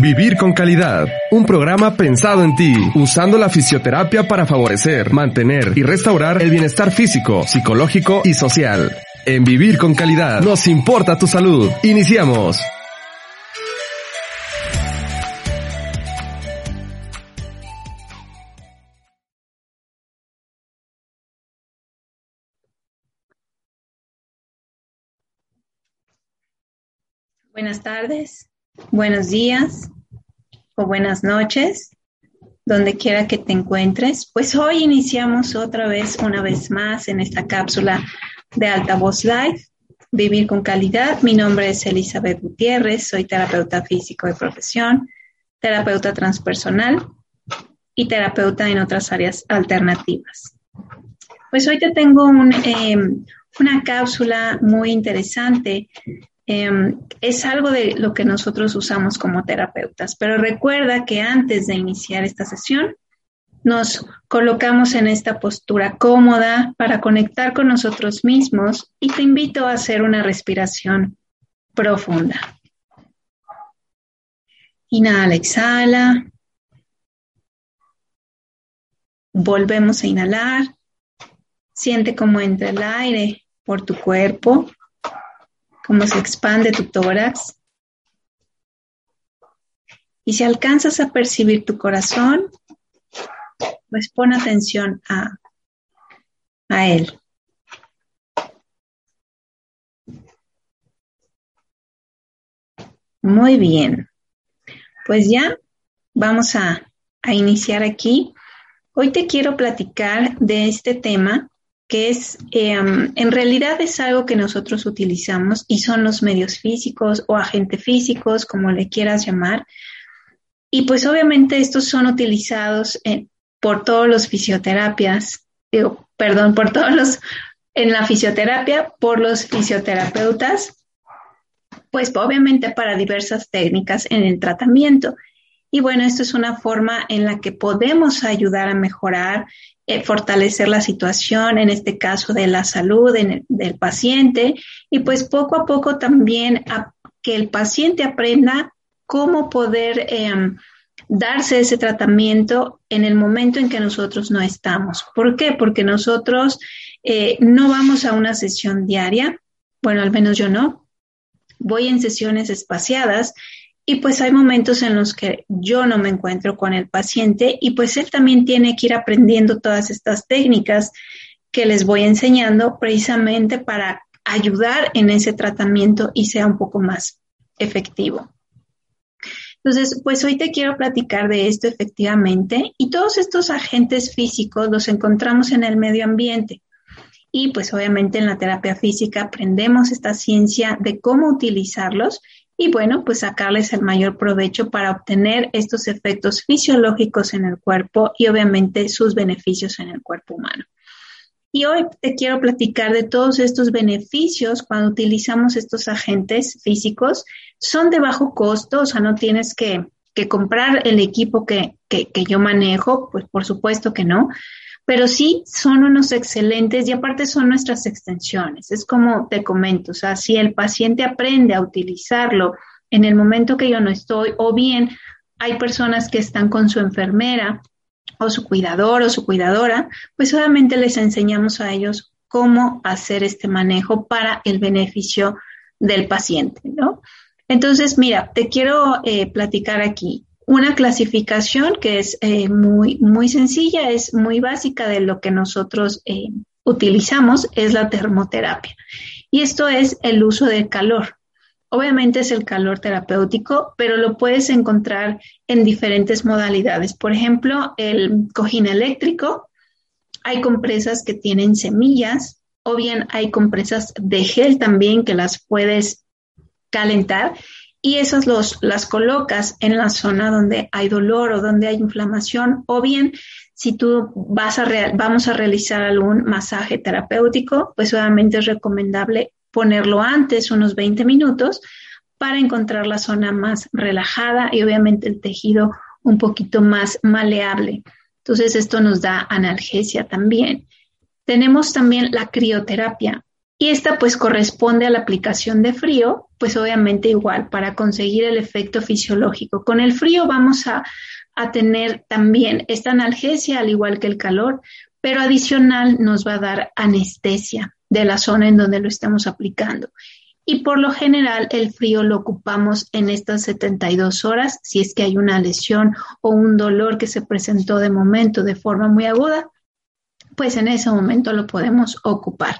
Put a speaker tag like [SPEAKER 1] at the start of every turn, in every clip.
[SPEAKER 1] Vivir con calidad. Un programa pensado en ti, usando la fisioterapia para favorecer, mantener y restaurar el bienestar físico, psicológico y social. En Vivir con calidad nos importa tu salud. Iniciamos.
[SPEAKER 2] Buenas tardes, buenos días o buenas noches, donde quiera que te encuentres. Pues hoy iniciamos otra vez, una vez más, en esta cápsula de Altavoz Live, Vivir con Calidad. Mi nombre es Elizabeth Gutiérrez, soy terapeuta físico de profesión, terapeuta transpersonal y terapeuta en otras áreas alternativas. Pues hoy te tengo eh, una cápsula muy interesante Em, es algo de lo que nosotros usamos como terapeutas. Pero recuerda que antes de iniciar esta sesión, nos colocamos en esta postura cómoda para conectar con nosotros mismos y te invito a hacer una respiración profunda. Inhala, exhala. Volvemos a inhalar. Siente cómo entra el aire por tu cuerpo cómo se expande tu tórax. Y si alcanzas a percibir tu corazón, pues pon atención a, a él. Muy bien. Pues ya vamos a, a, iniciar aquí. Hoy te quiero platicar de este tema que es, em, en realidad es algo que nosotros utilizamos y son los medios físicos o agentes físicos, como le quieras llamar. Y pues obviamente estos son utilizados por todos los fisioterapias, digo, perdón, por todos los, en la fisioterapia, por los fisioterapeutas, pues obviamente para diversas técnicas en el tratamiento. Y bueno, esto es una forma en la que podemos ayudar a mejorar eh, fortalecer la situación, en este caso de la salud del paciente, y pues poco a poco también que el paciente aprenda cómo poder em, darse ese tratamiento en el momento en que nosotros no estamos. ¿Por qué? Porque nosotros eh, no vamos a una sesión diaria, bueno, al menos yo no, voy en sesiones espaciadas y pues hay momentos en los que yo no me encuentro con el paciente y pues él también tiene que ir aprendiendo todas estas técnicas que les voy enseñando precisamente para ayudar en ese tratamiento y sea un poco más efectivo. Entonces, pues hoy te quiero platicar de esto efectivamente y todos estos agentes físicos los encontramos en el medio ambiente. Y pues obviamente en la terapia física aprendemos esta ciencia de cómo utilizarlos y bueno, pues sacarles el mayor provecho para obtener estos efectos fisiológicos en el cuerpo y obviamente sus beneficios en el cuerpo humano. Y hoy te quiero platicar de todos estos beneficios cuando utilizamos estos agentes físicos. Son de bajo costo, o sea, no tienes que, comprar el equipo que, que yo manejo, pues por supuesto que no, pero sí son unos excelentes y aparte son nuestras extensiones. Es como te comento, o sea, si el paciente aprende a utilizarlo en el momento que yo no estoy, o bien hay personas que están con su enfermera o su cuidador o su cuidadora, pues solamente les enseñamos a ellos cómo hacer este manejo para el beneficio del paciente, ¿no? Entonces, mira, te quiero eh, platicar aquí una clasificación que es eh, muy, muy sencilla, es muy básica de lo que nosotros eh, utilizamos, es la termoterapia. Y esto es el uso del calor. Obviamente es el calor terapéutico, pero lo puedes encontrar en diferentes modalidades. Por ejemplo, el cojín eléctrico. Hay compresas que tienen semillas o bien hay compresas de gel también que las puedes calentar y esas los, las colocas en la zona donde hay dolor o donde hay inflamación o bien si tú vas a vamos a realizar algún masaje terapéutico, pues obviamente es recomendable ponerlo antes, unos 20 minutos, para encontrar la zona más relajada y obviamente el tejido un poquito más maleable. Entonces esto nos da analgesia también. Tenemos también la crioterapia y esta pues corresponde a la aplicación de frío, pues obviamente igual para conseguir el efecto fisiológico. Con el frío vamos a tener también esta analgesia, al igual que el calor, pero adicional nos va a dar anestesia de la zona en donde lo estamos aplicando. Y por lo general el frío lo ocupamos en estas 72 horas si es que hay una lesión o un dolor que se presentó de momento de forma muy aguda, pues en ese momento lo podemos ocupar.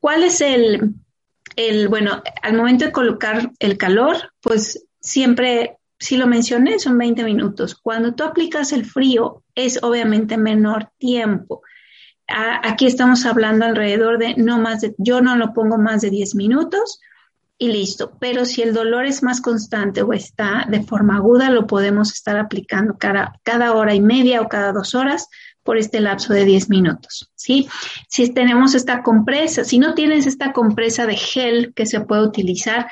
[SPEAKER 2] ¿Cuál es el, el bueno, al momento de colocar el calor, pues siempre si lo mencioné, son 20 minutos. Cuando tú aplicas el frío, es obviamente menor tiempo. Aquí estamos hablando alrededor de no más de, yo no lo pongo más de 10 minutos y listo. Pero si el dolor es más constante o está de forma aguda, lo podemos estar aplicando cada, cada hora y media o cada dos horas por este lapso de 10 minutos, ¿sí? Si tenemos esta compresa, si no tienes esta compresa de gel que se puede utilizar,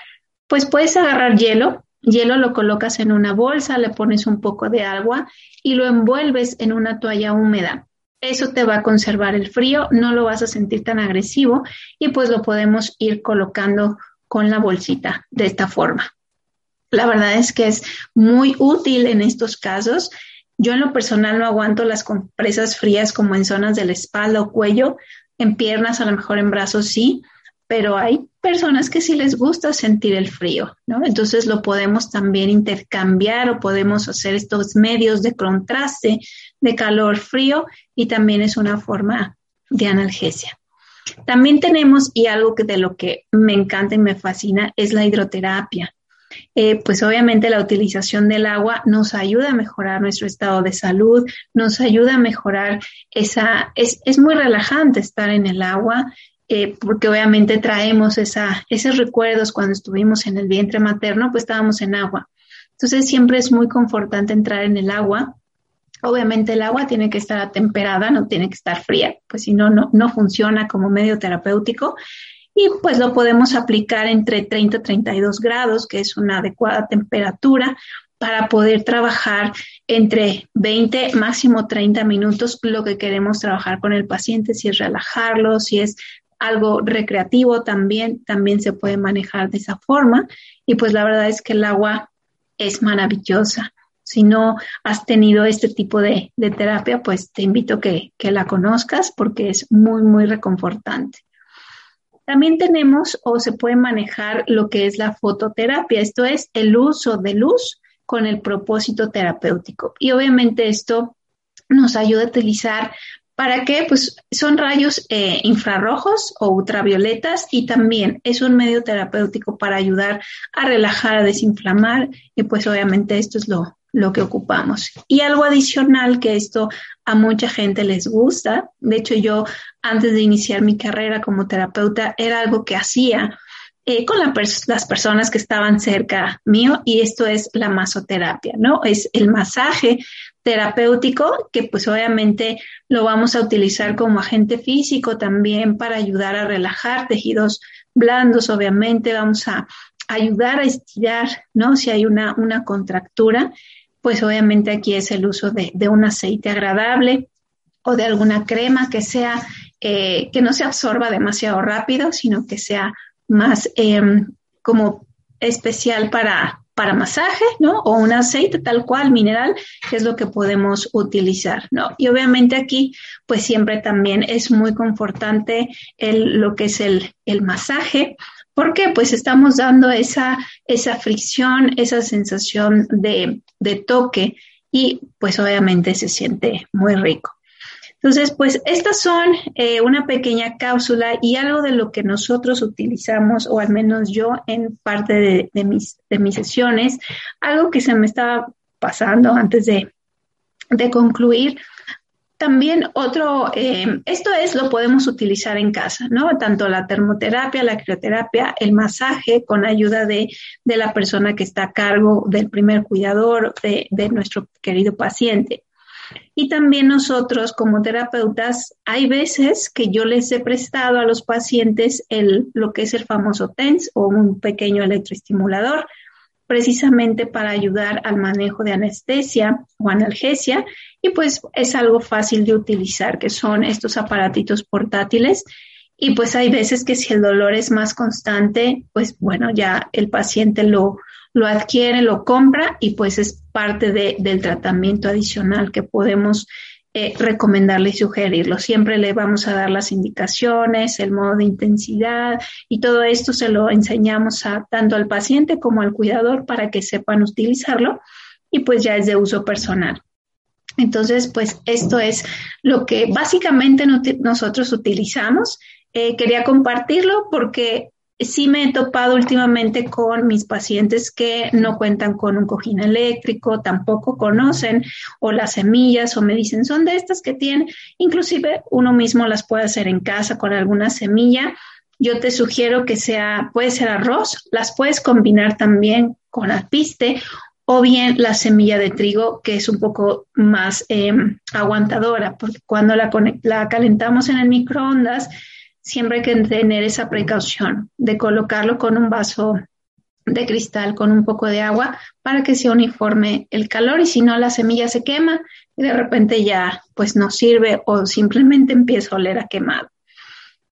[SPEAKER 2] pues puedes agarrar hielo, Hielo lo colocas en una bolsa, le pones un poco de agua y lo envuelves en una toalla húmeda. Eso te va a conservar el frío, no lo vas a sentir tan agresivo y pues lo podemos ir colocando con la bolsita de esta forma. La verdad es que es muy útil en estos casos. Yo en lo personal no aguanto las compresas frías como en zonas de la espalda o cuello, en piernas, a lo mejor en brazos sí, pero hay personas que sí les gusta sentir el frío, ¿no? Entonces lo podemos también intercambiar o podemos hacer estos medios de contraste de calor-frío y también es una forma de analgesia. También tenemos, y algo que de lo que me encanta y me fascina, es la hidroterapia. Eh, pues obviamente la utilización del agua nos ayuda a mejorar nuestro estado de salud, nos ayuda a mejorar esa, es, es muy relajante estar en el agua, eh, porque obviamente traemos esa, esos recuerdos cuando estuvimos en el vientre materno, pues estábamos en agua. Entonces siempre es muy confortante entrar en el agua. Obviamente el agua tiene que estar atemperada, no tiene que estar fría, pues si no, no, no funciona como medio terapéutico. Y pues lo podemos aplicar entre 30 y 32 grados, que es una adecuada temperatura para poder trabajar entre 20, máximo 30 minutos lo que queremos trabajar con el paciente, si es relajarlo, si es algo recreativo también, también se puede manejar de esa forma. Y pues la verdad es que el agua es maravillosa. Si no has tenido este tipo de, terapia, pues te invito a que, que la conozcas porque es muy, muy reconfortante. También tenemos o se puede manejar lo que es la fototerapia, esto es el uso de luz con el propósito terapéutico. Y obviamente esto nos ayuda a utilizar ¿Para qué? Pues son rayos eh, infrarrojos o ultravioletas y también es un medio terapéutico para ayudar a relajar, a desinflamar y pues obviamente esto es lo, lo que ocupamos. Y algo adicional que esto a mucha gente les gusta, de hecho yo antes de iniciar mi carrera como terapeuta era algo que hacía eh, con las personas que estaban cerca mío y esto es la masoterapia, ¿no? Es el masaje terapéutico que pues obviamente lo vamos a utilizar como agente físico también para ayudar a relajar tejidos blandos, obviamente vamos a ayudar a estirar, ¿no? Si hay una, una contractura, pues obviamente aquí es el uso de, un aceite agradable o de alguna crema que sea, eh, que no se absorba demasiado rápido, sino que sea más em, como especial para, para masaje, ¿no? O un aceite tal cual, mineral, que es lo que podemos utilizar, ¿no? Y obviamente aquí, pues siempre también es muy confortante el, lo que es el, el masaje, porque pues estamos dando esa, esa fricción, esa sensación de, de toque y pues obviamente se siente muy rico. Entonces, pues estas son eh, una pequeña cápsula y algo de lo que nosotros utilizamos, o al menos yo en parte de, mis, de mis sesiones, algo que se me estaba pasando antes de, de concluir, también otro, eh, esto es, lo podemos utilizar en casa, ¿no? Tanto la termoterapia, la crioterapia, el masaje con ayuda de, de la persona que está a cargo del primer cuidador de, de nuestro querido paciente. Y también nosotros como terapeutas, hay veces que yo les he prestado a los pacientes el, lo que es el famoso TENS o un pequeño electroestimulador precisamente para ayudar al manejo de anestesia o analgesia. Y pues es algo fácil de utilizar, que son estos aparatitos portátiles. Y pues hay veces que si el dolor es más constante, pues bueno, ya el paciente lo, lo adquiere, lo compra y pues es parte de, del tratamiento adicional que podemos eh, recomendarle y sugerirlo. Siempre le vamos a dar las indicaciones, el modo de intensidad y todo esto se lo enseñamos a tanto al paciente como al cuidador para que sepan utilizarlo y pues ya es de uso personal. Entonces, pues esto es lo que básicamente nosotros utilizamos. Eh, quería compartirlo porque sí me he topado últimamente con mis pacientes que no cuentan con un cojín eléctrico, tampoco conocen o las semillas o me dicen son de estas que tienen, inclusive uno mismo las puede hacer en casa con alguna semilla. Yo te sugiero que sea, puede ser arroz, las puedes combinar también con alpiste o bien la semilla de trigo, que es un poco más em, aguantadora, porque cuando la, la calentamos en el microondas, siempre hay que tener esa precaución de colocarlo con un vaso de cristal con un poco de agua para que se uniforme el calor y si no la semilla se quema y de repente ya pues no sirve o simplemente empieza a oler a quemado.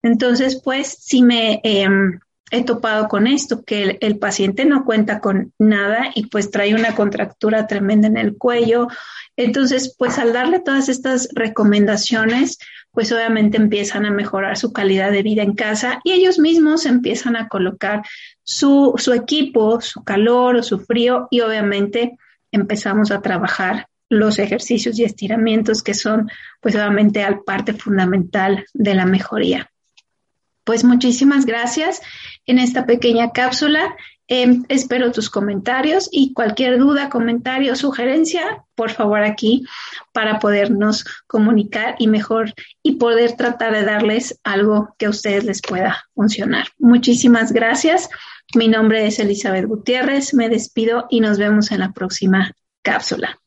[SPEAKER 2] Entonces pues si me em, he topado con esto, que el, paciente no cuenta con nada y pues trae una contractura tremenda en el cuello. Entonces pues al darle todas estas recomendaciones pues obviamente empiezan a mejorar su calidad de vida en casa y ellos mismos empiezan a colocar su, su equipo, su calor o su frío y obviamente empezamos a trabajar los ejercicios y estiramientos que son pues obviamente al parte fundamental de la mejoría. Pues muchísimas gracias en esta pequeña cápsula Em, espero tus comentarios y cualquier duda, comentario, sugerencia, por favor aquí para podernos comunicar y mejor y poder tratar de darles algo que a ustedes les pueda funcionar. Muchísimas gracias. Mi nombre es Elizabeth Gutiérrez. Me despido y nos vemos en la próxima cápsula.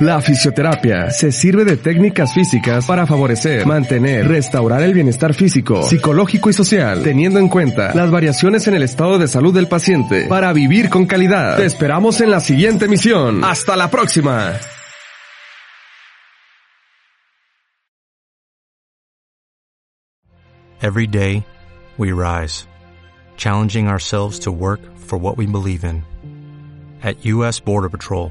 [SPEAKER 1] La fisioterapia se sirve de técnicas físicas para favorecer, mantener, restaurar el bienestar físico, psicológico y social, teniendo en cuenta las variaciones en el estado de salud del paciente para vivir con calidad. Te esperamos en la siguiente emisión. Hasta la próxima.
[SPEAKER 3] Every day, we rise, challenging ourselves to work for what we believe in. At U.S. Border Patrol,